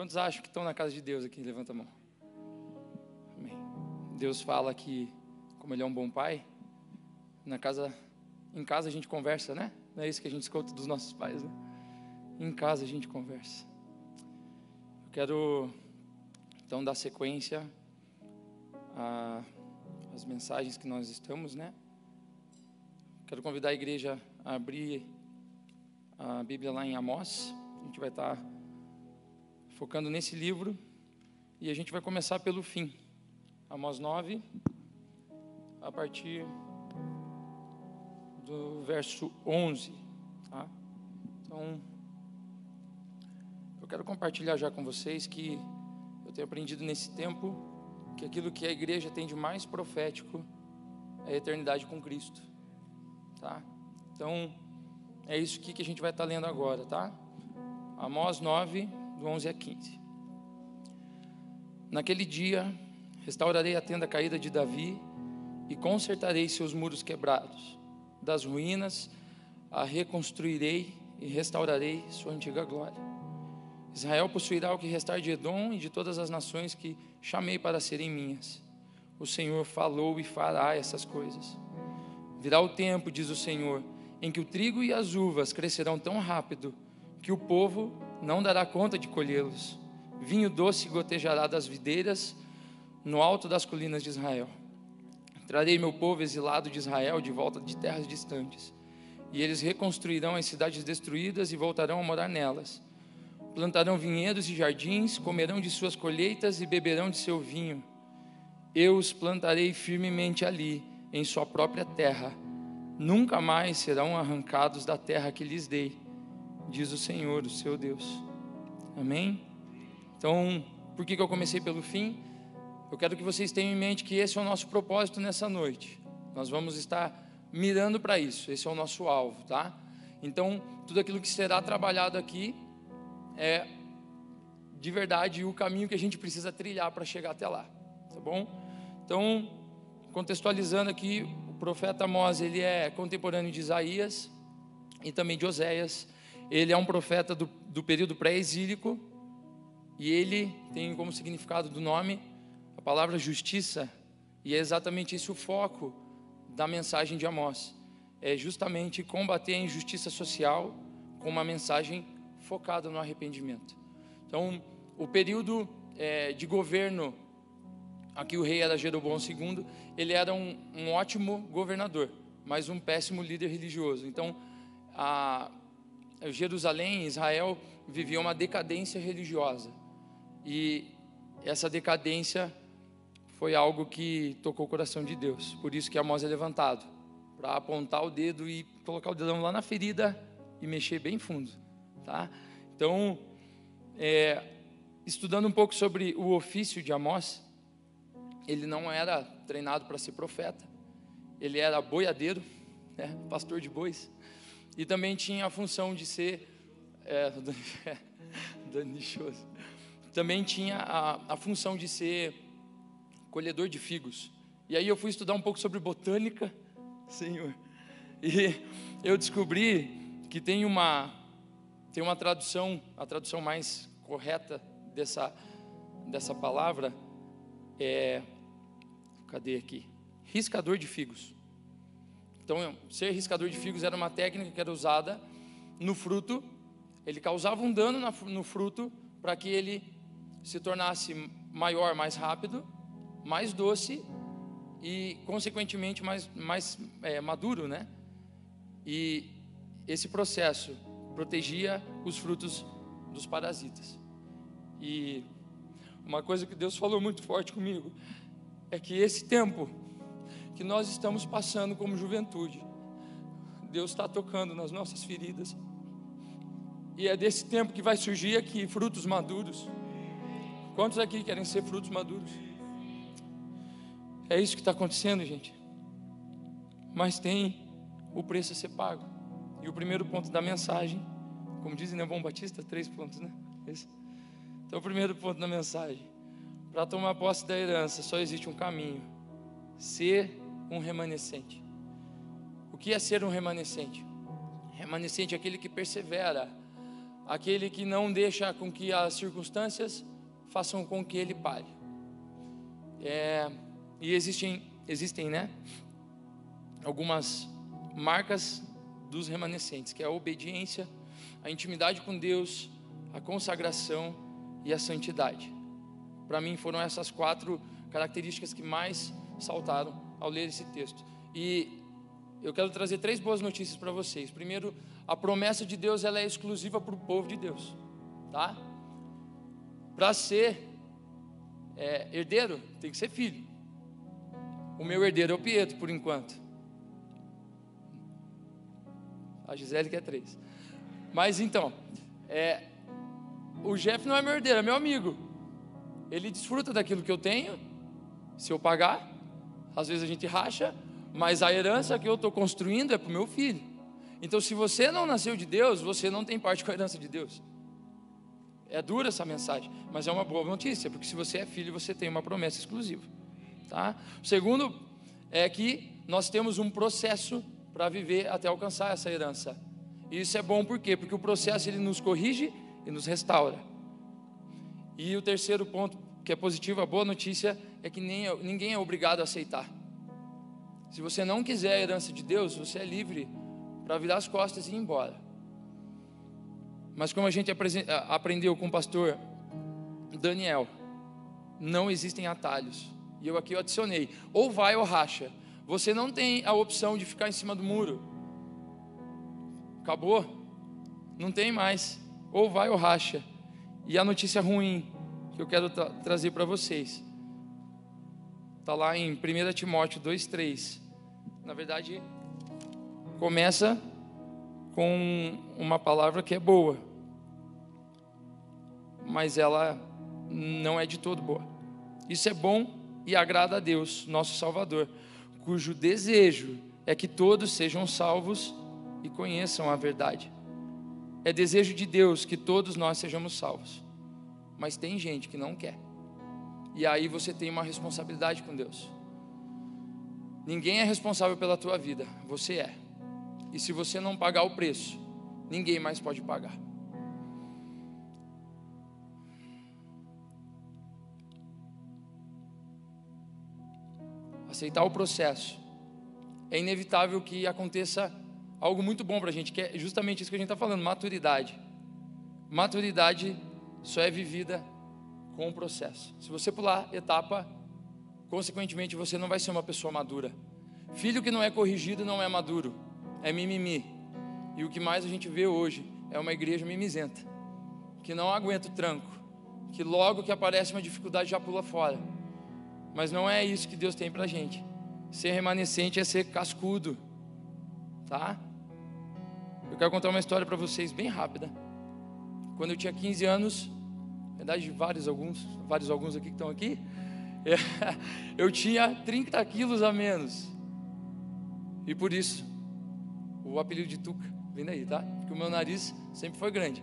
Quantos acham que estão na casa de Deus aqui? Levanta a mão. Amém. Deus fala que, como Ele é um bom pai, na casa, em casa a gente conversa, né? Não é isso que a gente escuta dos nossos pais, né? Em casa a gente conversa. Eu quero então dar sequência às mensagens que nós estamos, né? Quero convidar a igreja a abrir a Bíblia lá em Amós. A gente vai estar focando nesse livro e a gente vai começar pelo fim. Amós 9, a partir do verso 11. Tá? Então, eu quero compartilhar já com vocês que eu tenho aprendido nesse tempo que aquilo que a igreja tem de mais profético é a eternidade com Cristo. Tá? Então, é isso que a gente vai estar lendo agora, tá? Amós 9, do 11 a 15. Naquele dia, restaurarei a tenda caída de Davi e consertarei seus muros quebrados das ruínas, a reconstruirei e restaurarei sua antiga glória. Israel possuirá o que restar de Edom e de todas as nações que chamei para serem minhas. O Senhor falou e fará essas coisas. Virá o tempo, diz o Senhor, em que o trigo e as uvas crescerão tão rápido que o povo não dará conta de colhê-los. Vinho doce gotejará das videiras no alto das colinas de Israel. Trarei meu povo exilado de Israel de volta de terras distantes, e eles reconstruirão as cidades destruídas e voltarão a morar nelas. Plantarão vinhedos e jardins, comerão de suas colheitas e beberão de seu vinho. Eu os plantarei firmemente ali, em sua própria terra. Nunca mais serão arrancados da terra que lhes dei, diz o Senhor, o seu Deus. Amém? Então, por que, que eu comecei pelo fim? Eu quero que vocês tenham em mente que esse é o nosso propósito nessa noite. Nós vamos estar mirando para isso, esse é o nosso alvo, tá? Então, tudo aquilo que será trabalhado aqui é de verdade o caminho que a gente precisa trilhar para chegar até lá, tá bom? Então, contextualizando aqui, o profeta Amós, ele é contemporâneo de Isaías e também de Oséias. Ele é um profeta do, do período pré-exílico e ele tem como significado do nome a palavra justiça, e é exatamente esse o foco da mensagem de Amós. É justamente combater a injustiça social com uma mensagem focada no arrependimento. Então, o período é, de governo, aqui o rei era Jeroboão II, ele era um, um ótimo governador, mas um péssimo líder religioso. Então, a, Jerusalém, Israel, vivia uma decadência religiosa. E essa decadência foi algo que tocou o coração de Deus. Por isso que Amós é levantado para apontar o dedo e colocar o dedão lá na ferida e mexer bem fundo, tá? Então, é, estudando um pouco sobre o ofício de Amós, ele não era treinado para ser profeta, ele era boiadeiro, né, pastor de bois, e também tinha a função de ser é, danichoso. Também tinha a, a função de ser colhedor de figos. E aí eu fui estudar um pouco sobre botânica, Senhor. E eu descobri que tem uma tem uma tradução, a tradução mais correta dessa dessa palavra é cadê aqui? Riscador de figos. Então, ser riscador de figos era uma técnica que era usada no fruto. Ele causava um dano no fruto para que ele se tornasse maior mais rápido mais doce e, consequentemente, mais, mais é, maduro, né? E esse processo protegia os frutos dos parasitas. E uma coisa que Deus falou muito forte comigo é que esse tempo que nós estamos passando como juventude, Deus está tocando nas nossas feridas. E é desse tempo que vai surgir aqui frutos maduros. Quantos aqui querem ser frutos maduros? É isso que está acontecendo, gente. Mas tem o preço a ser pago. E o primeiro ponto da mensagem, como diz Nevão Batista, três pontos, né? Esse. Então, o primeiro ponto da mensagem: para tomar posse da herança, só existe um caminho: ser um remanescente. O que é ser um remanescente? Remanescente é aquele que persevera aquele que não deixa com que as circunstâncias façam com que ele pare. É, e existem, existem, né, algumas marcas dos remanescentes, que é a obediência, a intimidade com Deus, a consagração e a santidade. Para mim foram essas quatro características que mais saltaram ao ler esse texto. E eu quero trazer três boas notícias para vocês. Primeiro, a promessa de Deus ela é exclusiva para o povo de Deus, tá? Para ser é, herdeiro, tem que ser filho. O meu herdeiro é o Pietro, por enquanto. A Gisele quer três. Mas então, é, o Jeff não é meu herdeiro, é meu amigo. Ele desfruta daquilo que eu tenho, se eu pagar. Às vezes a gente racha, mas a herança que eu estou construindo é para o meu filho. Então, se você não nasceu de Deus, você não tem parte com a herança de Deus. É dura essa mensagem, mas é uma boa notícia, porque se você é filho, você tem uma promessa exclusiva. Tá? O segundo é que nós temos um processo para viver até alcançar essa herança. E isso é bom por quê? Porque o processo ele nos corrige e nos restaura. E o terceiro ponto que é positivo, a boa notícia é que nem, ninguém é obrigado a aceitar. Se você não quiser a herança de Deus, você é livre para virar as costas e ir embora. Mas como a gente aprendeu com o pastor Daniel, não existem atalhos. E eu aqui eu adicionei: ou vai ou racha. Você não tem a opção de ficar em cima do muro. Acabou. Não tem mais. Ou vai ou racha. E a notícia ruim que eu quero tra trazer para vocês Está lá em 1 Timóteo 2,3. Na verdade, começa com uma palavra que é boa, mas ela não é de todo boa. Isso é bom e agrada a Deus, nosso Salvador, cujo desejo é que todos sejam salvos e conheçam a verdade. É desejo de Deus que todos nós sejamos salvos, mas tem gente que não quer. E aí você tem uma responsabilidade com Deus. Ninguém é responsável pela tua vida, você é. E se você não pagar o preço, ninguém mais pode pagar. Aceitar o processo. É inevitável que aconteça algo muito bom para a gente, que é justamente isso que a gente está falando: maturidade. Maturidade só é vivida com o processo. Se você pular etapa, consequentemente você não vai ser uma pessoa madura. Filho que não é corrigido não é maduro, é mimimi. E o que mais a gente vê hoje é uma igreja mimizenta, que não aguenta o tranco, que logo que aparece uma dificuldade já pula fora. Mas não é isso que Deus tem pra gente. Ser remanescente é ser cascudo, tá? Eu quero contar uma história para vocês bem rápida. Quando eu tinha 15 anos, verdade, vários alguns, vários alguns aqui que estão aqui, eu tinha 30 quilos a menos. E por isso, o apelido de Tuca vem daí, tá? Porque o meu nariz sempre foi grande.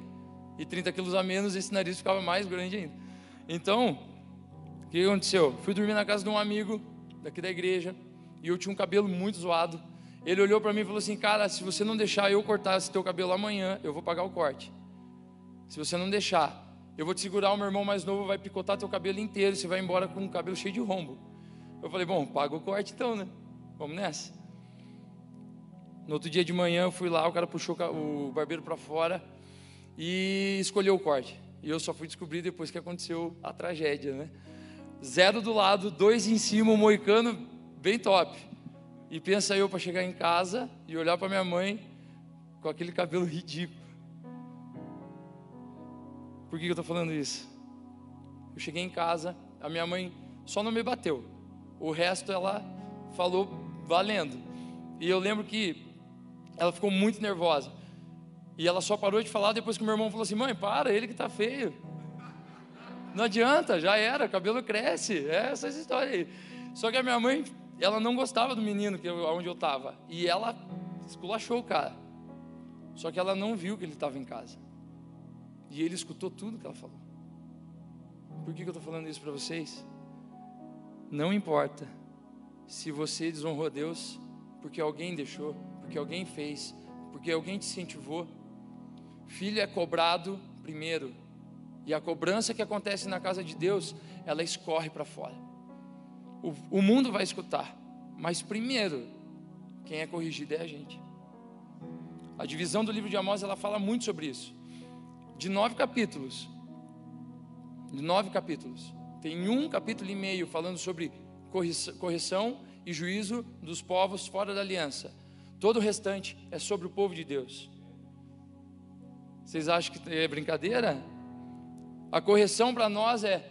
E 30 quilos a menos, esse nariz ficava mais grande ainda. Então, o que aconteceu? Fui dormir na casa de um amigo daqui da igreja, e eu tinha um cabelo muito zoado. Ele olhou para mim e falou assim: Cara, se você não deixar eu cortar esse teu cabelo amanhã, eu vou pagar o corte. Se você não deixar, eu vou te segurar, o meu irmão mais novo vai picotar teu cabelo inteiro, você vai embora com o cabelo cheio de rombo. Eu falei, bom, paga o corte então, né? Vamos nessa. No outro dia de manhã eu fui lá, o cara puxou o barbeiro para fora e escolheu o corte. E eu só fui descobrir depois que aconteceu a tragédia, né? Zero do lado, dois em cima, um moicano bem top. E pensa eu para chegar em casa e olhar para minha mãe com aquele cabelo ridículo. Por que eu estou falando isso? Eu cheguei em casa, a minha mãe só não me bateu, o resto ela falou valendo. E eu lembro que ela ficou muito nervosa. E ela só parou de falar depois que meu irmão falou assim: mãe, para, ele que está feio. Não adianta, já era, cabelo cresce. É essa história aí. Só que a minha mãe, ela não gostava do menino que onde eu estava. E ela esculachou o cara. Só que ela não viu que ele estava em casa. E ele escutou tudo que ela falou. Por que, eu estou falando isso para vocês? Não importa se você desonrou Deus porque alguém deixou, porque alguém fez, porque alguém te incentivou. filho é cobrado primeiro. E a cobrança que acontece na casa de Deus, ela escorre para fora. O, o mundo vai escutar, mas primeiro, quem é corrigido é a gente. A divisão do livro de Amós, ela fala muito sobre isso. De nove capítulos, de nove capítulos, tem um capítulo e meio falando sobre correção e juízo dos povos fora da aliança. Todo o restante é sobre o povo de Deus. Vocês acham que é brincadeira? A correção para nós é,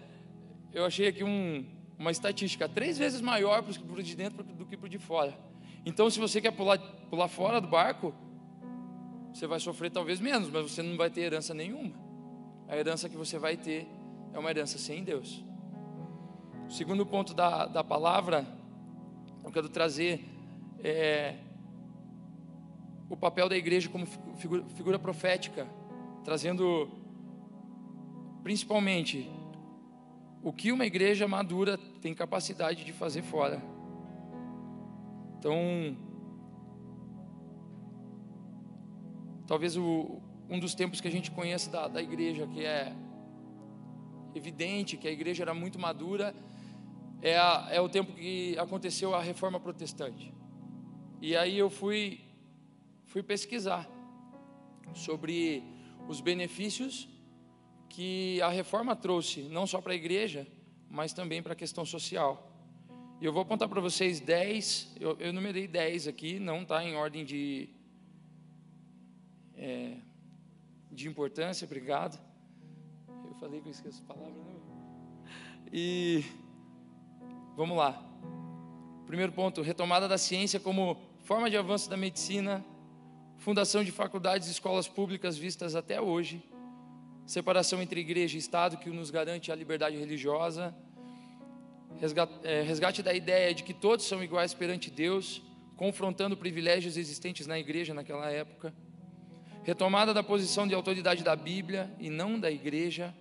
eu achei aqui um, uma estatística, três vezes maior para o de dentro do que para o de fora. Então, se você quer pular, pular fora do barco, você vai sofrer talvez menos, mas você não vai ter herança nenhuma. A herança que você vai ter é uma herança sem Deus. O segundo ponto da, da palavra, eu quero trazer é, o papel da igreja como figura, figura profética, trazendo principalmente o que uma igreja madura tem capacidade de fazer fora. Então, talvez o, um dos tempos que a gente conhece da, da igreja, que é evidente que a igreja era muito madura, é, a, é o tempo que aconteceu a reforma protestante. E aí eu fui, fui pesquisar sobre os benefícios que a reforma trouxe, não só para a igreja, mas também para a questão social. E eu vou apontar para vocês 10, eu, eu numerei 10 aqui, não está em ordem de, é, de importância, obrigado. Eu falei que eu esqueço a palavra, não? E vamos lá. Primeiro ponto: retomada da ciência como forma de avanço da medicina, fundação de faculdades e escolas públicas vistas até hoje, separação entre igreja e Estado que nos garante a liberdade religiosa, resgate, é, resgate da ideia de que todos são iguais perante Deus, confrontando privilégios existentes na igreja naquela época, retomada da posição de autoridade da Bíblia e não da igreja,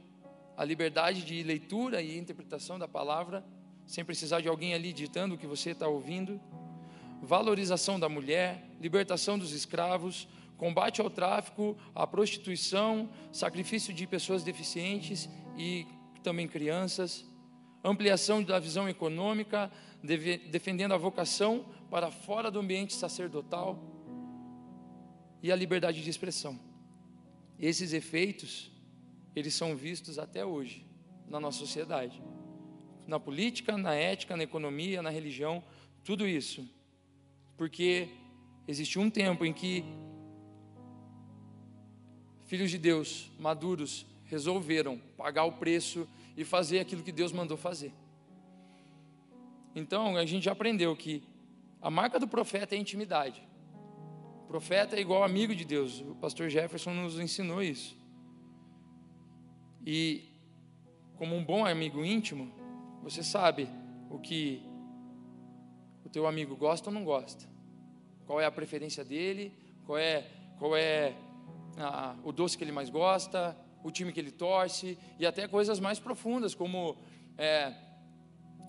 a liberdade de leitura e interpretação da palavra, sem precisar de alguém ali ditando o que você está ouvindo, valorização da mulher, libertação dos escravos, combate ao tráfico, à prostituição, sacrifício de pessoas deficientes e também crianças, ampliação da visão econômica, defendendo a vocação para fora do ambiente sacerdotal e a liberdade de expressão. Esses efeitos, eles são vistos até hoje na nossa sociedade. Na política, na ética, na economia, na religião, tudo isso. Porque existe um tempo em que filhos de Deus, maduros, resolveram pagar o preço e fazer aquilo que Deus mandou fazer. Então, a gente já aprendeu que a marca do profeta é a intimidade. Profeta é igual amigo de Deus. O pastor Jefferson nos ensinou isso. E, como um bom amigo íntimo, você sabe o que o teu amigo gosta ou não gosta. Qual é a preferência dele, qual é, qual é a, o doce que ele mais gosta, o time que ele torce, e até coisas mais profundas, como é,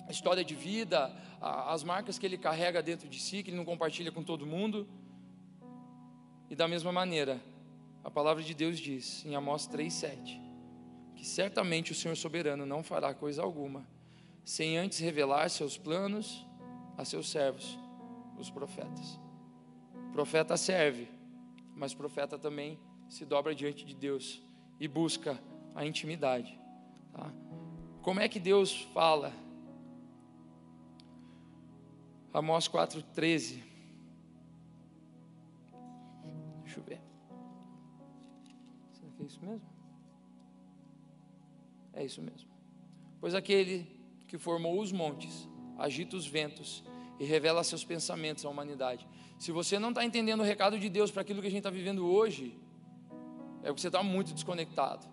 a história de vida, a, as marcas que ele carrega dentro de si, que ele não compartilha com todo mundo. E da mesma maneira, a palavra de Deus diz em Amós 3,7 que certamente o Senhor soberano não fará coisa alguma, sem antes revelar seus planos a seus servos, os profetas. O profeta serve, mas profeta também se dobra diante de Deus e busca a intimidade. Tá? Como é que Deus fala? Amós 4,13. Deixa eu ver. Será que é isso mesmo? É isso mesmo. Pois aquele que formou os montes, agita os ventos e revela seus pensamentos à humanidade. Se você não está entendendo o recado de Deus para aquilo que a gente está vivendo hoje, é porque você está muito desconectado.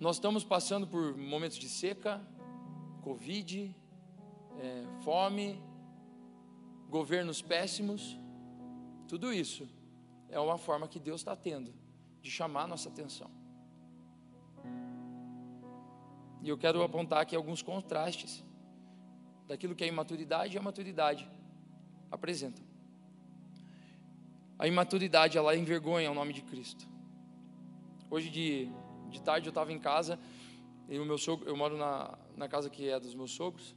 Nós estamos passando por momentos de seca, Covid, é, fome, governos péssimos. Tudo isso é uma forma que Deus está tendo de chamar a nossa atenção. E eu quero apontar aqui alguns contrastes daquilo que a imaturidade e a maturidade apresentam. A imaturidade, ela envergonha o nome de Cristo. Hoje de, de tarde eu estava em casa e o meu sogro, eu moro na, na casa que é dos meus sogros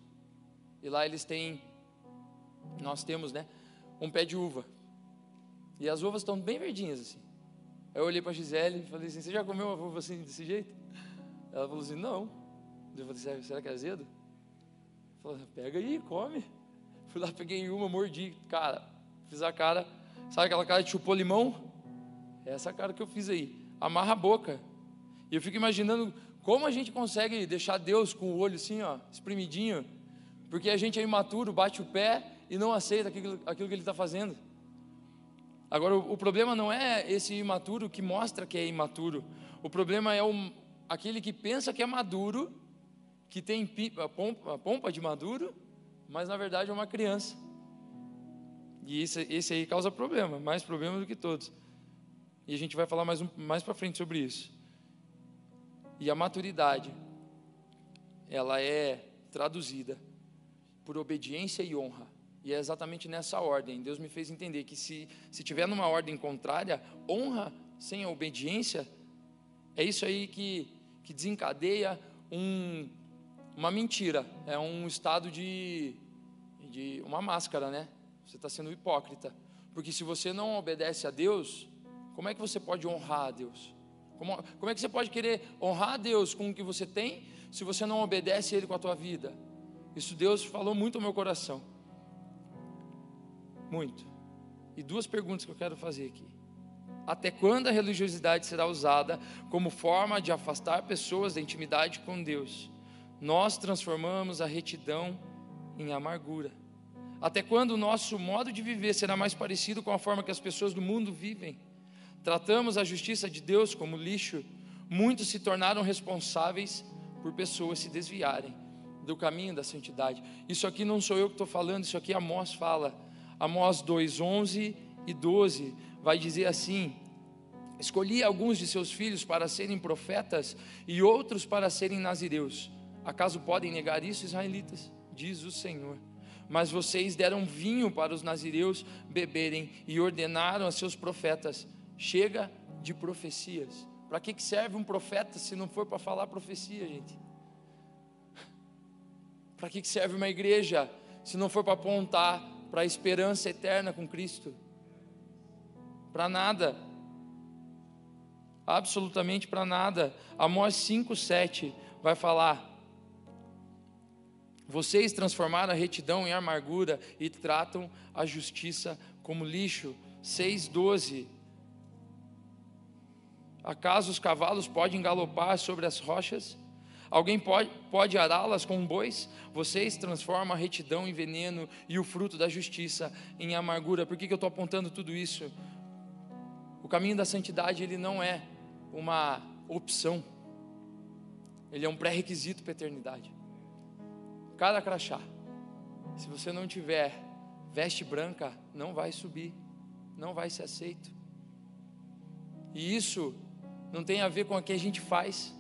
e lá eles têm, nós temos, né, um pé de uva e as uvas estão bem verdinhas assim. Eu olhei para a Gisele e falei assim: Você já comeu uma uva assim desse jeito? Ela falou assim: Não. Eu falei: Será que é azedo? Falei: Pega aí, come. Fui lá, peguei uma, mordi. Cara, fiz a cara. Sabe aquela cara de chupou limão? É essa cara que eu fiz aí. Amarra a boca. E eu fico imaginando como a gente consegue deixar Deus com o olho assim, ó, espremidinho. Porque a gente é imaturo, bate o pé e não aceita aquilo, aquilo que ele está fazendo. Agora, o, problema não é esse imaturo que mostra que é imaturo. O problema é o, aquele que pensa que é maduro, que tem a pompa, pompa de maduro, mas na verdade é uma criança. E esse, esse aí causa problema, mais problema do que todos. E a gente vai falar mais, um, mais para frente sobre isso. E a maturidade, ela é traduzida por obediência e honra. E é exatamente nessa ordem. Deus me fez entender que se, se tiver numa ordem contrária, honra sem a obediência, é isso aí que, que desencadeia um, uma mentira. É um estado de, de uma máscara, né? Você está sendo hipócrita. Porque se você não obedece a Deus, como é que você pode honrar a Deus? Como, como é que você pode querer honrar a Deus com o que você tem, se você não obedece a Ele com a tua vida? Isso Deus falou muito ao meu coração. Muito. E duas perguntas que eu quero fazer aqui. Até quando a religiosidade será usada como forma de afastar pessoas da intimidade com Deus? Nós transformamos a retidão em amargura. Até quando o nosso modo de viver será mais parecido com a forma que as pessoas do mundo vivem? Tratamos a justiça de Deus como lixo. Muitos se tornaram responsáveis por pessoas se desviarem do caminho da santidade. Isso aqui não sou eu que estou falando, isso aqui Amós fala. Amós 2, 11 e 12 vai dizer assim: Escolhi alguns de seus filhos para serem profetas e outros para serem nazireus. Acaso podem negar isso, israelitas? Diz o Senhor. Mas vocês deram vinho para os nazireus beberem e ordenaram a seus profetas: chega de profecias. Para que, serve um profeta se não for para falar profecia, gente? Para que serve uma igreja se não for para apontar para a esperança eterna com Cristo? Para nada. Absolutamente para nada. Amós 5,7 vai falar: Vocês transformaram a retidão em amargura e tratam a justiça como lixo. 6,12 Acaso os cavalos podem galopar sobre as rochas? Alguém pode, pode ará-las com bois? Vocês transformam a retidão em veneno e o fruto da justiça em amargura. Por que, que eu estou apontando tudo isso? O caminho da santidade ele não é uma opção, ele é um pré-requisito para a eternidade. Cada crachá, se você não tiver veste branca, não vai subir, não vai ser aceito. E isso não tem a ver com o que a gente faz.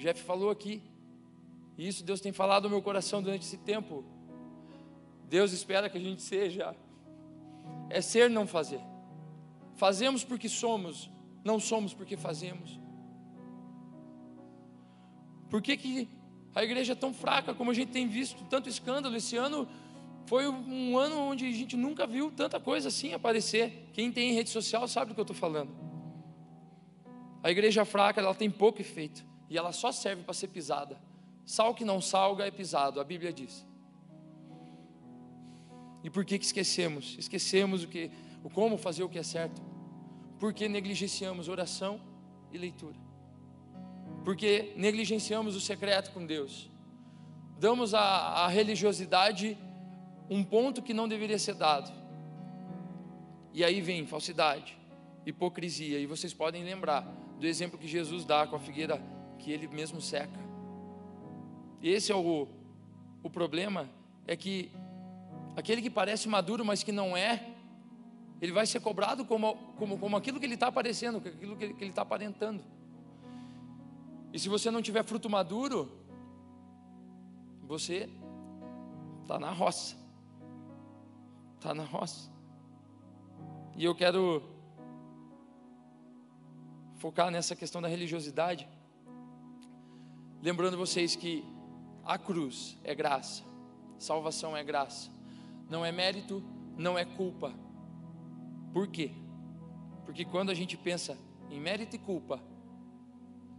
Jeff falou aqui. E isso Deus tem falado no meu coração durante esse tempo. Deus espera que a gente seja. É ser, não fazer. Fazemos porque somos, não somos porque fazemos. Por que, que a igreja é tão fraca como a gente tem visto tanto escândalo? Esse ano foi um ano onde a gente nunca viu tanta coisa assim aparecer. Quem tem rede social sabe do que eu estou falando. A igreja fraca, ela tem pouco efeito e ela só serve para ser pisada. Sal que não salga é pisado, a Bíblia diz. E por que, que esquecemos? Esquecemos o que, o como fazer o que é certo. Porque negligenciamos oração e leitura. Porque negligenciamos o secreto com Deus. Damos à religiosidade um ponto que não deveria ser dado. E aí vem falsidade, hipocrisia. E vocês podem lembrar do exemplo que Jesus dá com a figueira que ele mesmo seca. E esse é o, o problema, é que aquele que parece maduro, mas que não é, ele vai ser cobrado como, como, como aquilo que ele está aparecendo, aquilo que ele está aparentando. E se você não tiver fruto maduro, você está na roça. Está na roça. E eu quero focar nessa questão da religiosidade, lembrando vocês que a cruz é graça, salvação é graça, não é mérito, não é culpa. Por quê? Porque quando a gente pensa em mérito e culpa,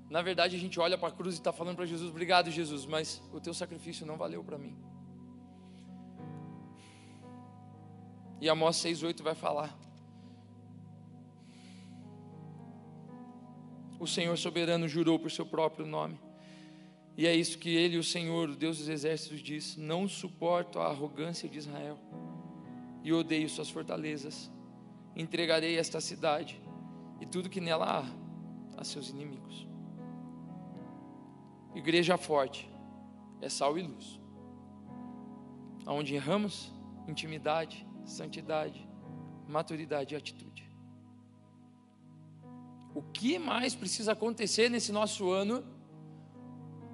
na verdade a gente olha para a cruz e está falando para Jesus: Obrigado, Jesus, mas o teu sacrifício não valeu para mim. E Amós 6,8 vai falar: O Senhor soberano jurou por seu próprio nome. E é isso que ele, o Senhor, o Deus dos exércitos, diz: Não suporto a arrogância de Israel e odeio suas fortalezas. Entregarei esta cidade e tudo que nela há a seus inimigos. Igreja forte é sal e luz. Onde erramos, intimidade, santidade, maturidade e atitude. O que mais precisa acontecer nesse nosso ano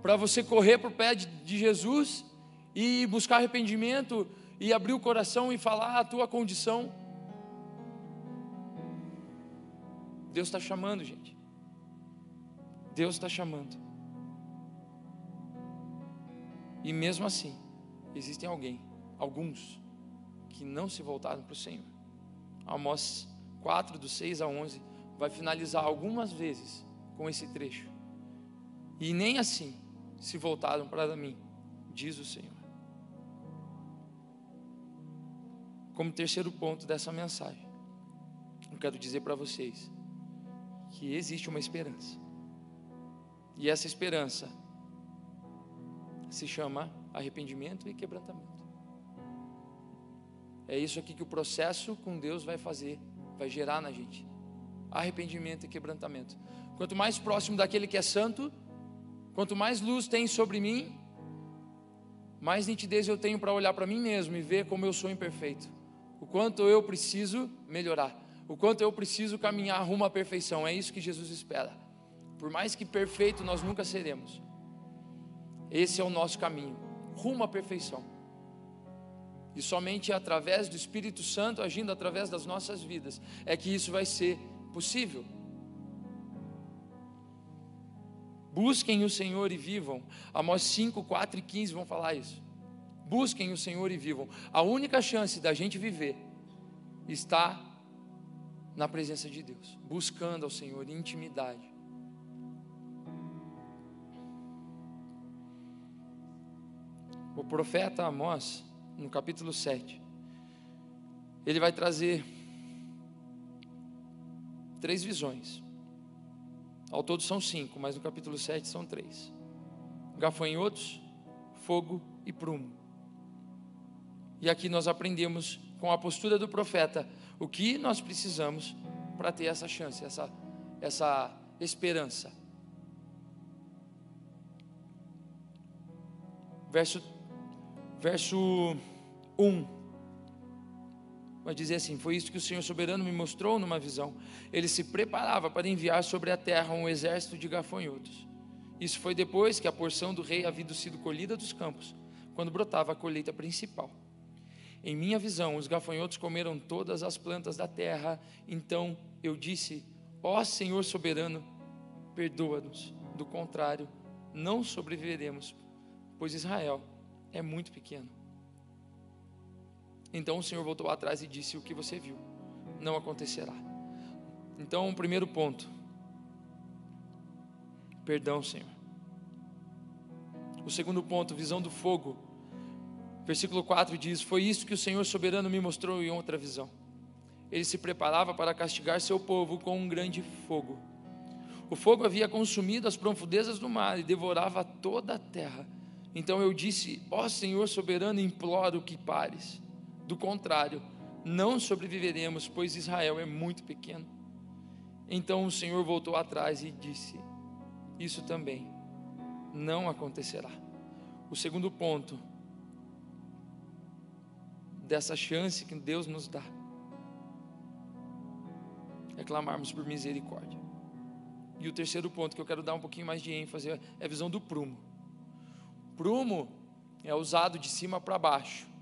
para você correr para o pé de, de Jesus e buscar arrependimento e abrir o coração e falar a tua condição? Deus está chamando, gente. Deus está chamando. E mesmo assim, existem alguém, alguns, que não se voltaram para o Senhor. Amós 4, do 6 a 11, vai finalizar algumas vezes com esse trecho. E nem assim se voltaram para mim, diz o Senhor. Como terceiro ponto dessa mensagem, eu quero dizer para vocês que existe uma esperança. E essa esperança se chama arrependimento e quebrantamento. É isso aqui que o processo com Deus vai fazer, vai gerar na gente. Arrependimento e quebrantamento. Quanto mais próximo daquele que é santo, quanto mais luz tem sobre mim, mais nitidez eu tenho para olhar para mim mesmo e ver como eu sou imperfeito. O quanto eu preciso melhorar. O quanto eu preciso caminhar rumo à perfeição. É isso que Jesus espera. Por mais que perfeito nós nunca seremos. Esse é o nosso caminho, rumo à perfeição. E somente através do Espírito Santo agindo através das nossas vidas é que isso vai ser possível. Busquem o Senhor e vivam. Amós 5, 4 e 15 vão falar isso. Busquem o Senhor e vivam. A única chance da gente viver está na presença de Deus, buscando ao Senhor intimidade. o profeta Amós, no capítulo 7, ele vai trazer três visões. Ao todo são cinco, mas no capítulo 7 são três: gafanhotos, fogo e prumo. E aqui nós aprendemos com a postura do profeta o que nós precisamos para ter essa chance, essa, essa esperança. Verso verso 1. Vai dizer assim: Foi isso que o Senhor soberano me mostrou numa visão. Ele se preparava para enviar sobre a terra um exército de gafanhotos. Isso foi depois que a porção do rei havia sido colhida dos campos, quando brotava a colheita principal. Em minha visão, os gafanhotos comeram todas as plantas da terra. Então eu disse: Ó Senhor soberano, perdoa-nos. Do contrário, não sobreviveremos, pois Israel é muito pequeno. Então o Senhor voltou atrás e disse: O que você viu não acontecerá. Então, o primeiro ponto: perdão, Senhor. O segundo ponto, visão do fogo. Versículo 4 diz: Foi isso que o Senhor soberano me mostrou em outra visão. Ele se preparava para castigar seu povo com um grande fogo. O fogo havia consumido as profundezas do mar e devorava toda a terra então eu disse: Ó oh, Senhor soberano, imploro que pares. Do contrário, não sobreviveremos, pois Israel é muito pequeno. Então o Senhor voltou atrás e disse: Isso também não acontecerá. O segundo ponto dessa chance que Deus nos dá é clamarmos por misericórdia. E o terceiro ponto que eu quero dar um pouquinho mais de ênfase é a visão do prumo. Prumo é usado de cima para baixo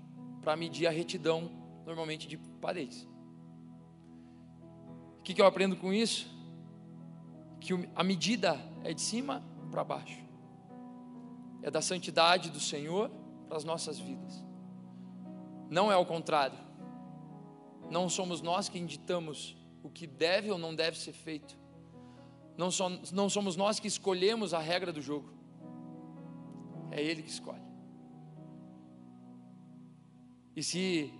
para medir a retidão, normalmente de paredes. O que, que eu aprendo com isso? que a medida é de cima para baixo. É da santidade do Senhor para as nossas vidas. Não é o contrário. Não somos nós que ditamos o que deve ou não deve ser feito. Não somos nós que escolhemos a regra do jogo. É Ele que escolhe. E se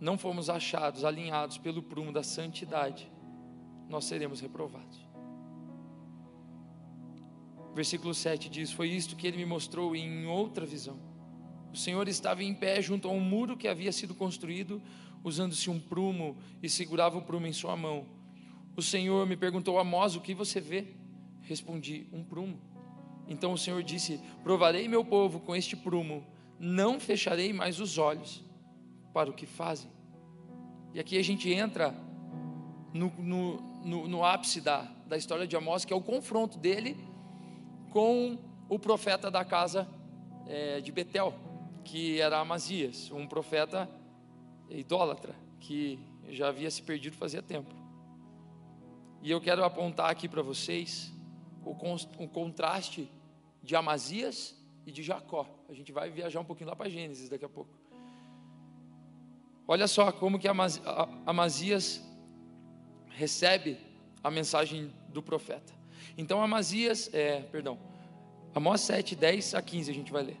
não formos achados, alinhados pelo prumo da santidade, nós seremos reprovados. Versículo 7 diz: Foi isto que ele me mostrou em outra visão. O Senhor estava em pé junto a um muro que havia sido construído, usando-se um prumo, e segurava o prumo em sua mão. O Senhor me perguntou, Amós, o que você vê? Respondi, um prumo. Então o Senhor disse: Provarei meu povo com este prumo, não fecharei mais os olhos para o que fazem. E aqui a gente entra no, no, no, no ápice da, da história de Amós, que é o confronto dele com o profeta da casa é, de Betel, que era Amazias, um profeta idólatra, que já havia se perdido fazia tempo. E eu quero apontar aqui para vocês o, o contraste de Amazias e de Jacó. A gente vai viajar um pouquinho lá para Gênesis daqui a pouco. Olha só como que Amazias recebe a mensagem do profeta. Então Amazias, é, perdão, Amós 7, 10 a 15 a gente vai ler.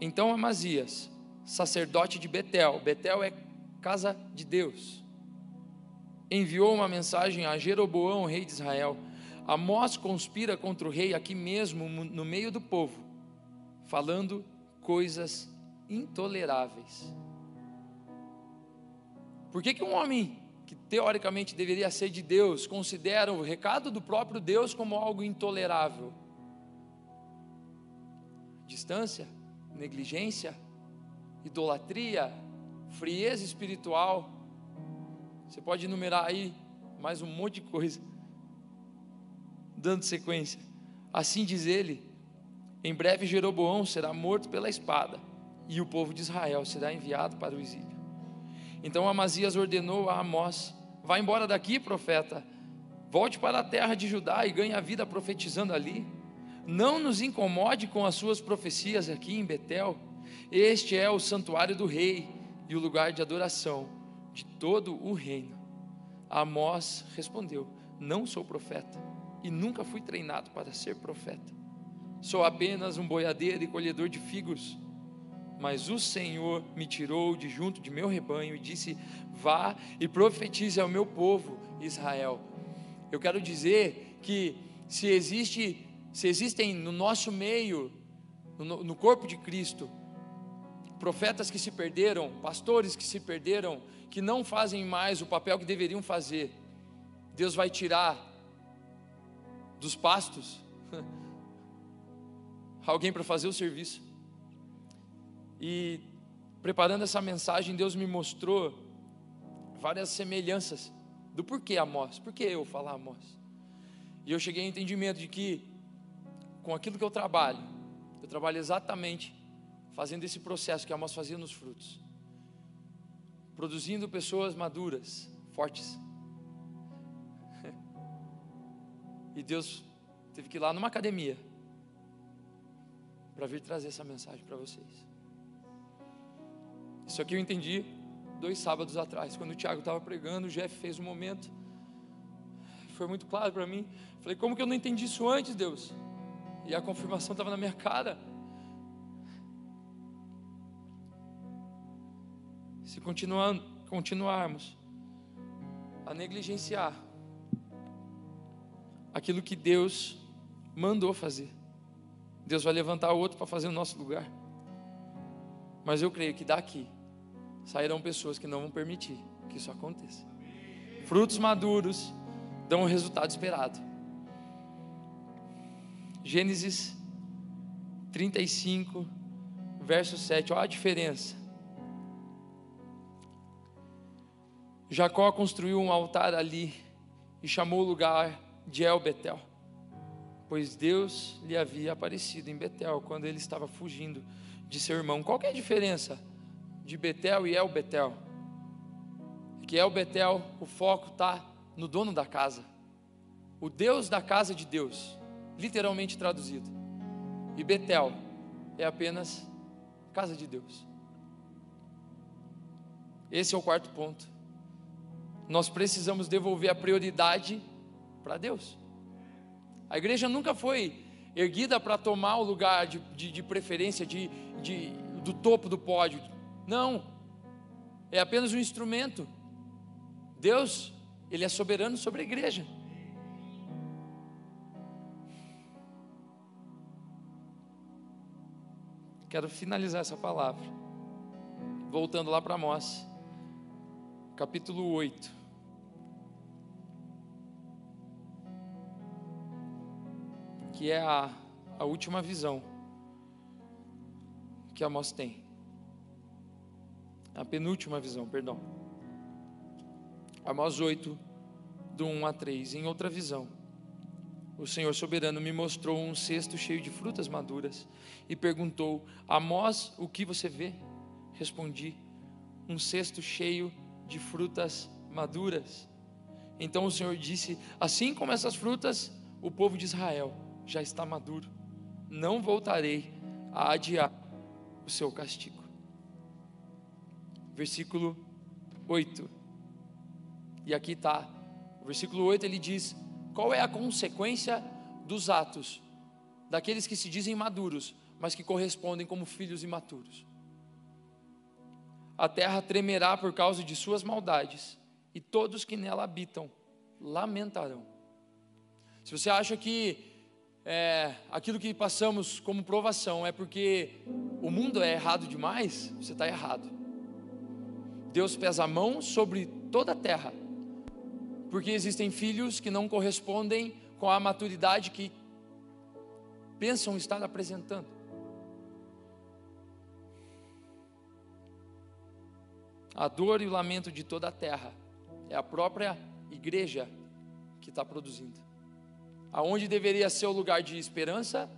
Então Amazias, sacerdote de Betel, Betel é casa de Deus, enviou uma mensagem a Jeroboão, rei de Israel. Amós conspira contra o rei aqui mesmo, no meio do povo, falando coisas intoleráveis. Por que, que um homem que teoricamente deveria ser de Deus considera o recado do próprio Deus como algo intolerável? Distância, negligência, idolatria, frieza espiritual, você pode enumerar aí mais um monte de coisa. Dando sequência. Assim diz ele: em breve Jeroboão será morto pela espada, e o povo de Israel será enviado para o exílio. Então Amazias ordenou a Amós: Vá embora daqui, profeta, volte para a terra de Judá e ganhe a vida profetizando ali. Não nos incomode com as suas profecias aqui em Betel. Este é o santuário do rei e o lugar de adoração de todo o reino. Amós respondeu: Não sou profeta e nunca fui treinado para ser profeta. Sou apenas um boiadeiro e colhedor de figos. Mas o Senhor me tirou de junto de meu rebanho e disse: Vá e profetize ao meu povo Israel. Eu quero dizer que se existe, se existem no nosso meio, no, no corpo de Cristo, profetas que se perderam, pastores que se perderam, que não fazem mais o papel que deveriam fazer, Deus vai tirar dos pastos alguém para fazer o serviço. E preparando essa mensagem, Deus me mostrou várias semelhanças do porquê Amós, por que eu falar Amós. E eu cheguei ao entendimento de que, com aquilo que eu trabalho, eu trabalho exatamente fazendo esse processo que Amós fazia nos frutos produzindo pessoas maduras, fortes. E Deus teve que ir lá numa academia para vir trazer essa mensagem para vocês. Isso aqui eu entendi dois sábados atrás, quando o Tiago estava pregando, o Jeff fez um momento, foi muito claro para mim. Falei, como que eu não entendi isso antes, Deus? E a confirmação estava na minha cara. Se continuar, continuarmos a negligenciar aquilo que Deus mandou fazer, Deus vai levantar outro para fazer no nosso lugar. Mas eu creio que daqui sairão pessoas que não vão permitir que isso aconteça. Frutos maduros dão o resultado esperado. Gênesis 35, verso 7. Olha a diferença. Jacó construiu um altar ali e chamou o lugar de El Betel, pois Deus lhe havia aparecido em Betel quando ele estava fugindo de seu irmão. Qual é a diferença de Betel e El Betel? Que El Betel, o foco está no dono da casa. o Deus da casa de Deus, literalmente traduzido. E Betel é apenas casa de Deus. Esse é o quarto ponto. Nós precisamos devolver a prioridade para Deus. A igreja nunca foi erguida para tomar o lugar de, de, de preferência, de, de, do topo do pódio. Não. É apenas um instrumento. Deus, Ele é soberano sobre a igreja. Quero finalizar essa palavra. Voltando lá para Amós, capítulo 8. Que é a, a última visão que Amós tem. A penúltima visão, perdão. Amós 8, do 1 a 3. Em outra visão, o Senhor soberano me mostrou um cesto cheio de frutas maduras e perguntou: Amós, o que você vê? Respondi: Um cesto cheio de frutas maduras. Então o Senhor disse: Assim como essas frutas, o povo de Israel já está maduro. Não voltarei a adiar o seu castigo. Versículo 8. E aqui está. Versículo 8 ele diz: qual é a consequência dos atos daqueles que se dizem maduros, mas que correspondem como filhos imaturos? A terra tremerá por causa de suas maldades, e todos que nela habitam lamentarão. Se você acha que é, aquilo que passamos como provação é porque o mundo é errado demais, você está errado. Deus pesa a mão sobre toda a terra porque existem filhos que não correspondem com a maturidade que pensam estar apresentando. A dor e o lamento de toda a terra é a própria igreja que está produzindo. Aonde deveria ser o lugar de esperança,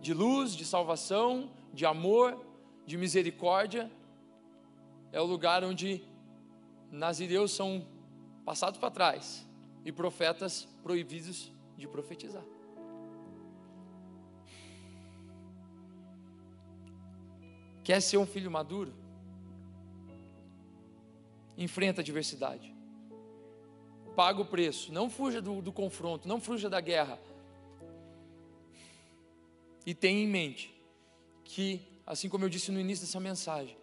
de luz, de salvação, de amor, de misericórdia, é o lugar onde nazireus são passados para trás e profetas proibidos de profetizar. Quer ser um filho maduro? Enfrenta a adversidade. Paga o preço. Não fuja do, do confronto. Não fuja da guerra. E tenha em mente que, assim como eu disse no início dessa mensagem,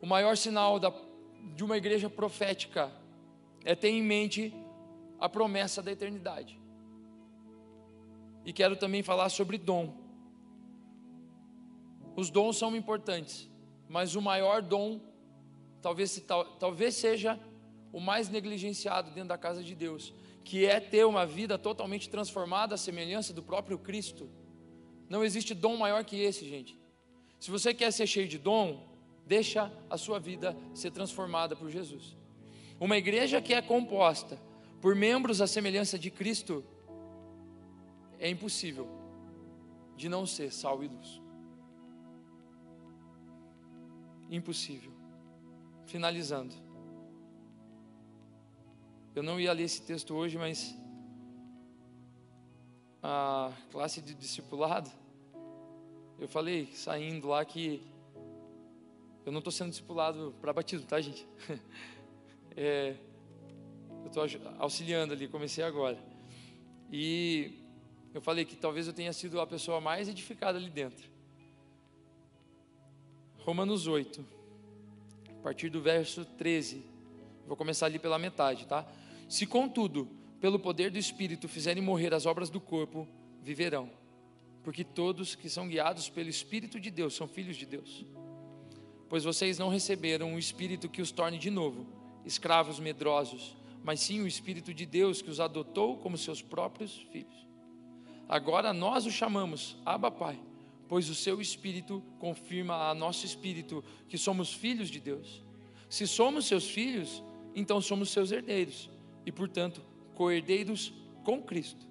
o maior sinal da, de uma igreja profética é ter em mente a promessa da eternidade. E quero também falar sobre dom. Os dons são importantes, mas o maior dom talvez, tal, talvez seja o mais negligenciado dentro da casa de Deus, que é ter uma vida totalmente transformada à semelhança do próprio Cristo. Não existe dom maior que esse, gente. Se você quer ser cheio de dom, deixa a sua vida ser transformada por Jesus. Uma igreja que é composta por membros à semelhança de Cristo é impossível de não ser sal e luz. Impossível. Finalizando. Eu não ia ler esse texto hoje, mas a classe de discipulado, eu falei saindo lá que eu não estou sendo discipulado para batismo, tá, gente? É, eu estou auxiliando ali, comecei agora. E eu falei que talvez eu tenha sido a pessoa mais edificada ali dentro. Romanos 8, a partir do verso 13. Vou começar ali pela metade, tá? Se contudo, pelo poder do Espírito fizerem morrer as obras do corpo, viverão. Porque todos que são guiados pelo Espírito de Deus são filhos de Deus. Pois vocês não receberam um Espírito que os torne de novo escravos medrosos, mas sim o Espírito de Deus que os adotou como seus próprios filhos. Agora nós o chamamos Abba Pai, pois o seu Espírito confirma a nosso Espírito que somos filhos de Deus. Se somos seus filhos, então somos seus herdeiros e, portanto, co-herdeiros com Cristo.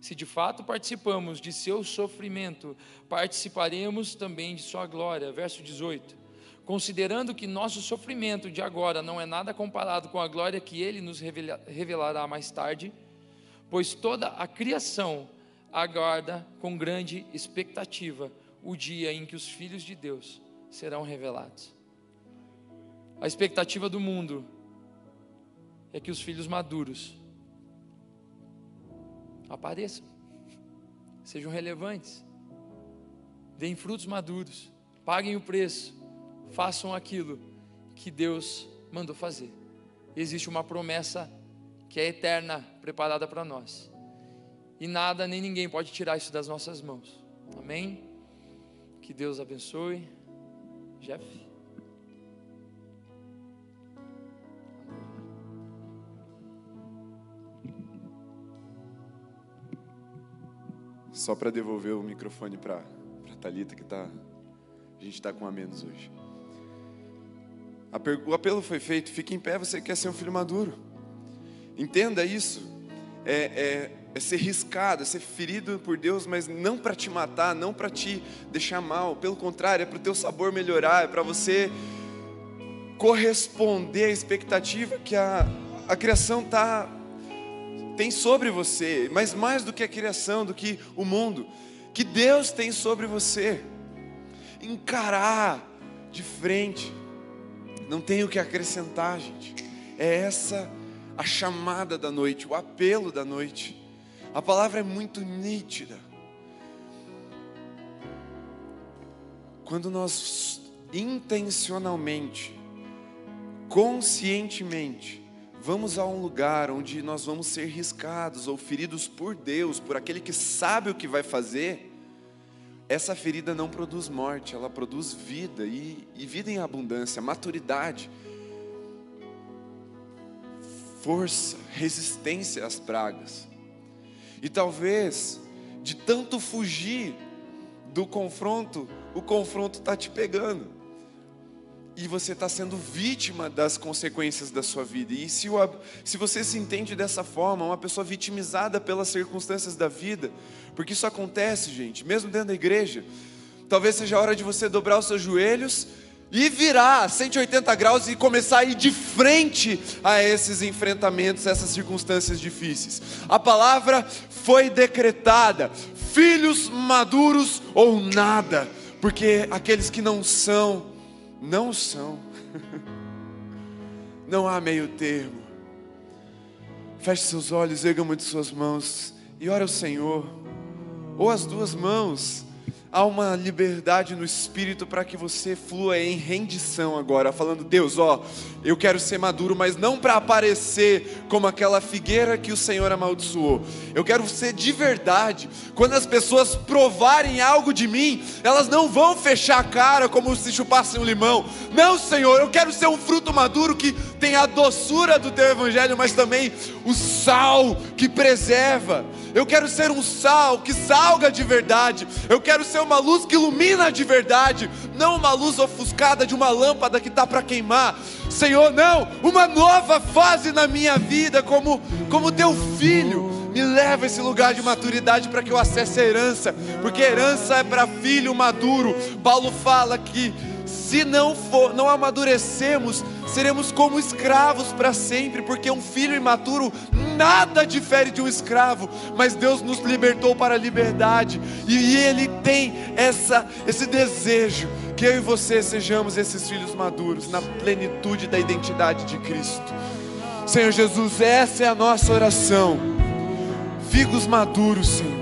Se de fato participamos de seu sofrimento, participaremos também de sua glória. Verso 18 considerando que nosso sofrimento de agora não é nada comparado com a glória que Ele nos revelará mais tarde, pois toda a criação aguarda com grande expectativa o dia em que os filhos de Deus serão revelados. A expectativa do mundo é que os filhos maduros apareçam, sejam relevantes, deem frutos maduros, paguem o preço, façam aquilo que Deus mandou fazer. Existe uma promessa que é eterna, preparada para nós. E nada nem ninguém pode tirar isso das nossas mãos. Amém? Que Deus abençoe. Jeff. Só para devolver o microfone para a Thalita, que tá, a gente está com a menos hoje. O apelo foi feito, fique em pé, você quer ser um filho maduro. Entenda isso. É, é, é ser riscado, é ser ferido por Deus, mas não para te matar, não para te deixar mal. Pelo contrário, é para o teu sabor melhorar, é para você corresponder à expectativa que a, a criação tá, tem sobre você, mas mais do que a criação, do que o mundo, que Deus tem sobre você. Encarar de frente, não tem o que acrescentar, gente. É essa a chamada da noite, o apelo da noite. A palavra é muito nítida. Quando nós intencionalmente, conscientemente, vamos a um lugar onde nós vamos ser riscados ou feridos por Deus, por aquele que sabe o que vai fazer, essa ferida não produz morte, ela produz vida e, e vida em abundância, maturidade força, resistência às pragas. E talvez, de tanto fugir do confronto, o confronto está te pegando. E você está sendo vítima das consequências da sua vida. E se, o, se você se entende dessa forma, uma pessoa vitimizada pelas circunstâncias da vida, porque isso acontece, gente, mesmo dentro da igreja, talvez seja a hora de você dobrar os seus joelhos e virar 180 graus e começar a ir de frente a esses enfrentamentos, essas circunstâncias difíceis. A palavra foi decretada: filhos maduros ou nada, porque aqueles que não são, não são. Não há meio termo. Feche seus olhos, erga muito suas mãos e ora ao Senhor, ou as duas mãos há uma liberdade no espírito para que você flua em rendição agora, falando: Deus, ó, eu quero ser maduro, mas não para aparecer como aquela figueira que o Senhor amaldiçoou. Eu quero ser de verdade. Quando as pessoas provarem algo de mim, elas não vão fechar a cara como se chupassem um limão. Não, Senhor, eu quero ser um fruto maduro que tem a doçura do teu evangelho, mas também o sal que preserva. Eu quero ser um sal que salga de verdade. Eu quero ser uma luz que ilumina de verdade, não uma luz ofuscada de uma lâmpada que está para queimar. Senhor, não, uma nova fase na minha vida como como teu filho. Me leva a esse lugar de maturidade para que eu acesse a herança, porque herança é para filho maduro. Paulo fala que se não for, não amadurecemos, seremos como escravos para sempre, porque um filho imaturo nada difere de um escravo, mas Deus nos libertou para a liberdade, e Ele tem essa, esse desejo que eu e você sejamos esses filhos maduros, na plenitude da identidade de Cristo. Senhor Jesus, essa é a nossa oração. Figos maduros, Senhor.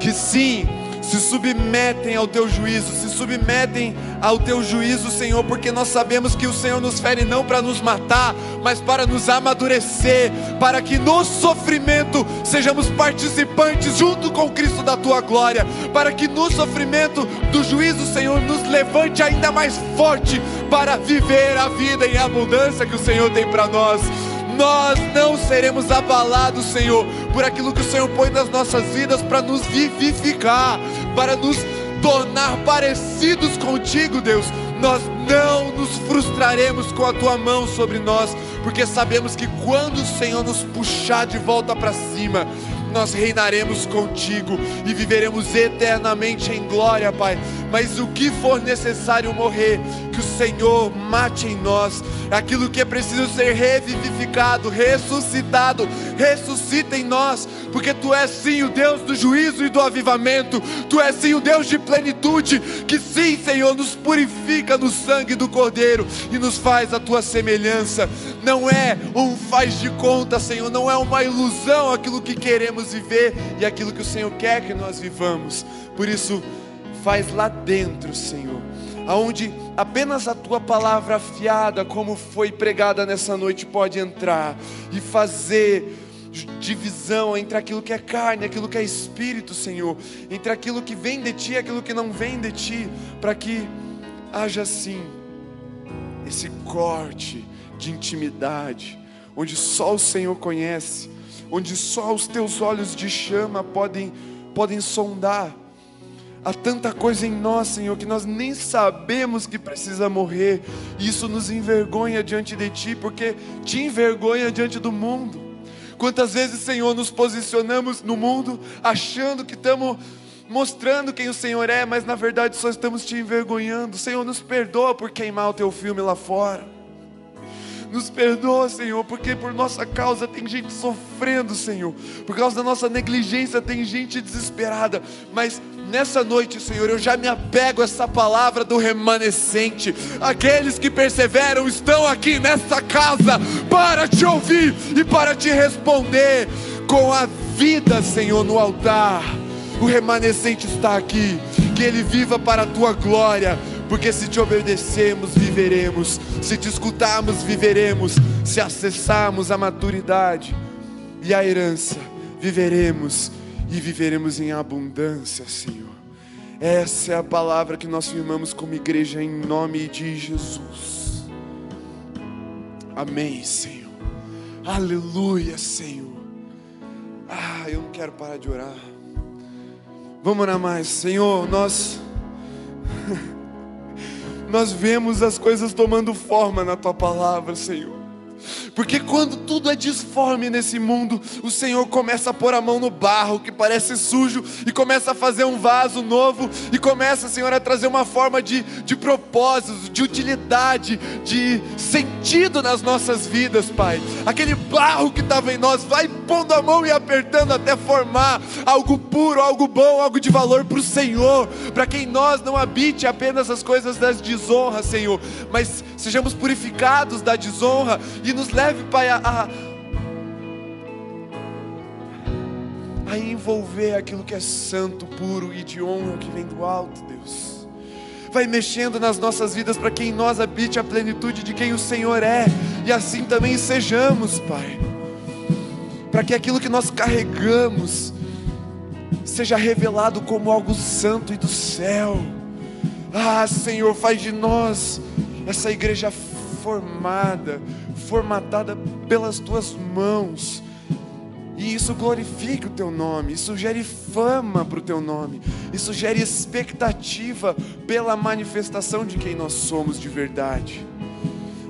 Que sim, se submetem ao teu juízo, se submetem ao teu juízo, Senhor, porque nós sabemos que o Senhor nos fere não para nos matar, mas para nos amadurecer, para que no sofrimento sejamos participantes junto com Cristo da tua glória, para que no sofrimento do juízo, Senhor, nos levante ainda mais forte para viver a vida em abundância que o Senhor tem para nós nós não seremos abalados, Senhor, por aquilo que o Senhor põe nas nossas vidas para nos vivificar, para nos tornar parecidos contigo, Deus. Nós não nos frustraremos com a tua mão sobre nós, porque sabemos que quando o Senhor nos puxar de volta para cima, nós reinaremos contigo e viveremos eternamente em glória, Pai. mas o que for necessário morrer, que o Senhor mate em nós, aquilo que é preciso ser revivificado, ressuscitado, ressuscita em nós, porque Tu és sim o Deus do juízo e do avivamento, Tu és sim o Deus de plenitude, que sim, Senhor, nos purifica no sangue do Cordeiro e nos faz a Tua semelhança. Não é um faz de conta, Senhor, não é uma ilusão aquilo que queremos viver e aquilo que o Senhor quer que nós vivamos. Por isso, faz lá dentro, Senhor, aonde apenas a tua palavra afiada, como foi pregada nessa noite, pode entrar e fazer divisão entre aquilo que é carne, aquilo que é espírito, Senhor, entre aquilo que vem de ti e aquilo que não vem de ti, para que haja assim esse corte de intimidade, onde só o Senhor conhece, onde só os teus olhos de chama podem podem sondar Há tanta coisa em nós, Senhor, que nós nem sabemos que precisa morrer. Isso nos envergonha diante de Ti, porque te envergonha diante do mundo. Quantas vezes, Senhor, nos posicionamos no mundo achando que estamos mostrando quem o Senhor é, mas na verdade só estamos te envergonhando. Senhor, nos perdoa por queimar o teu filme lá fora. Nos perdoa, Senhor, porque por nossa causa tem gente sofrendo, Senhor. Por causa da nossa negligência tem gente desesperada. Mas Nessa noite, Senhor, eu já me apego a essa palavra do remanescente. Aqueles que perseveram estão aqui nessa casa para te ouvir e para te responder com a vida, Senhor, no altar. O remanescente está aqui, que ele viva para a tua glória. Porque se te obedecermos, viveremos. Se te escutarmos, viveremos. Se acessarmos a maturidade e a herança, viveremos e viveremos em abundância, Senhor. Essa é a palavra que nós firmamos como igreja em nome de Jesus. Amém, Senhor. Aleluia, Senhor. Ah, eu não quero parar de orar. Vamos orar mais, Senhor. Nós nós vemos as coisas tomando forma na tua palavra, Senhor. Porque quando tudo é disforme nesse mundo, o Senhor começa a pôr a mão no barro que parece sujo e começa a fazer um vaso novo e começa, Senhor, a trazer uma forma de, de propósito, de utilidade, de sentido nas nossas vidas, Pai. Aquele barro que estava em nós, vai pondo a mão e apertando até formar algo puro, algo bom, algo de valor para o Senhor, para que em nós não habite apenas as coisas das desonras, Senhor, mas sejamos purificados da desonra e nos leve, Pai, a, a, a envolver aquilo que é santo, puro e de honra que vem do alto, Deus. Vai mexendo nas nossas vidas para que em nós habite a plenitude de quem o Senhor é, e assim também sejamos, Pai. Para que aquilo que nós carregamos seja revelado como algo santo e do céu. Ah, Senhor, faz de nós essa igreja formada, formatada pelas tuas mãos. E isso glorifica o teu nome, isso gere fama para o teu nome, isso gere expectativa pela manifestação de quem nós somos de verdade.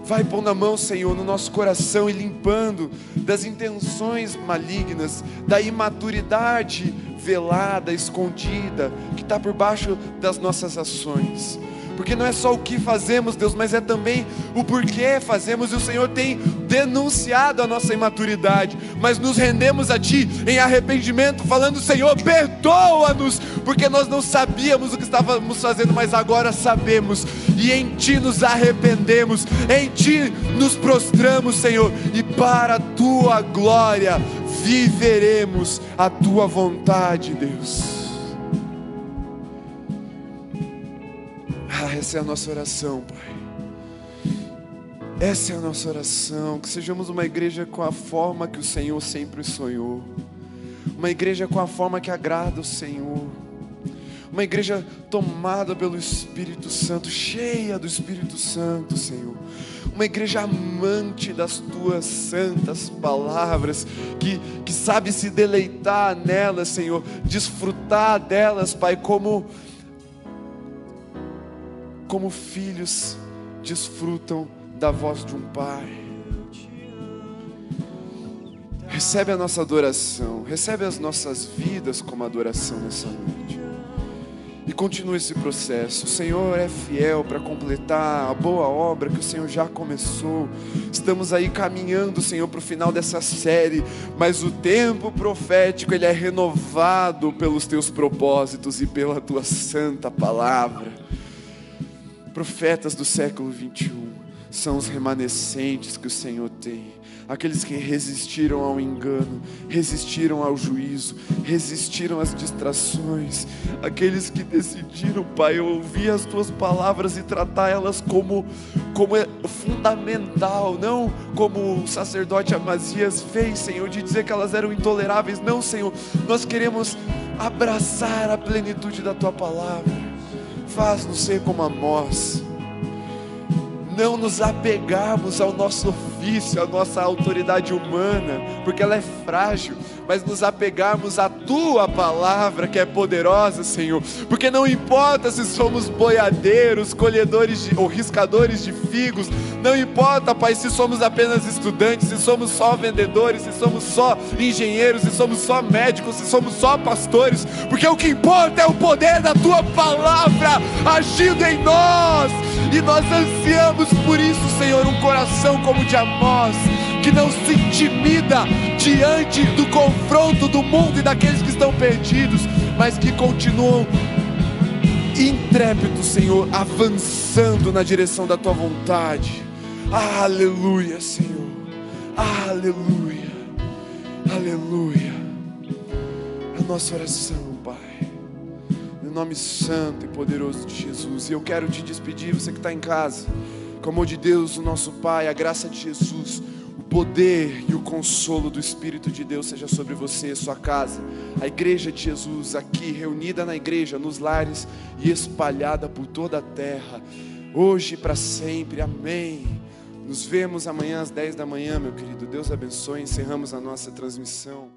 Vai pondo a mão, Senhor, no nosso coração e limpando das intenções malignas, da imaturidade velada, escondida, que está por baixo das nossas ações porque não é só o que fazemos, Deus, mas é também o porquê fazemos, e o Senhor tem denunciado a nossa imaturidade, mas nos rendemos a Ti em arrependimento, falando: Senhor, perdoa-nos, porque nós não sabíamos o que estávamos fazendo, mas agora sabemos, e em Ti nos arrependemos, em Ti nos prostramos, Senhor, e para a Tua glória viveremos a Tua vontade, Deus. Ah, essa é a nossa oração, Pai. Essa é a nossa oração, que sejamos uma igreja com a forma que o Senhor sempre sonhou, uma igreja com a forma que agrada o Senhor, uma igreja tomada pelo Espírito Santo, cheia do Espírito Santo, Senhor, uma igreja amante das tuas santas palavras, que, que sabe se deleitar nelas, Senhor, desfrutar delas, Pai, como como filhos desfrutam da voz de um pai. Recebe a nossa adoração, recebe as nossas vidas como adoração nessa noite. E continue esse processo. O Senhor é fiel para completar a boa obra que o Senhor já começou. Estamos aí caminhando, Senhor, para o final dessa série, mas o tempo profético ele é renovado pelos teus propósitos e pela tua santa palavra. Profetas do século 21 são os remanescentes que o Senhor tem. Aqueles que resistiram ao engano, resistiram ao juízo, resistiram às distrações, aqueles que decidiram, Pai, ouvir as tuas palavras e tratar elas como, como é fundamental, não como o sacerdote Amazias fez, Senhor, de dizer que elas eram intoleráveis, não, Senhor, nós queremos abraçar a plenitude da tua palavra, faz-nos ser como Amós não nos apegarmos ao nosso ofício, à nossa autoridade humana, porque ela é frágil, mas nos apegarmos à tua palavra que é poderosa, Senhor. Porque não importa se somos boiadeiros, colhedores de, ou riscadores de figos, não importa, Pai, se somos apenas estudantes, se somos só vendedores, se somos só engenheiros, se somos só médicos, se somos só pastores, porque o que importa é o poder da tua palavra agindo em nós. E nós ansiamos por isso, Senhor, um coração como o de Amós que não se intimida diante do confronto do mundo e daqueles que estão perdidos, mas que continuam intrépidos, Senhor, avançando na direção da tua vontade. Aleluia, Senhor. Aleluia. Aleluia. A nossa oração, Pai. No nome santo e poderoso de Jesus. E eu quero te despedir, você que está em casa. Com o amor de Deus, o nosso Pai, a graça de Jesus poder e o consolo do Espírito de Deus seja sobre você sua casa. A igreja de Jesus aqui, reunida na igreja, nos lares e espalhada por toda a terra, hoje e para sempre. Amém. Nos vemos amanhã às 10 da manhã, meu querido. Deus abençoe. Encerramos a nossa transmissão.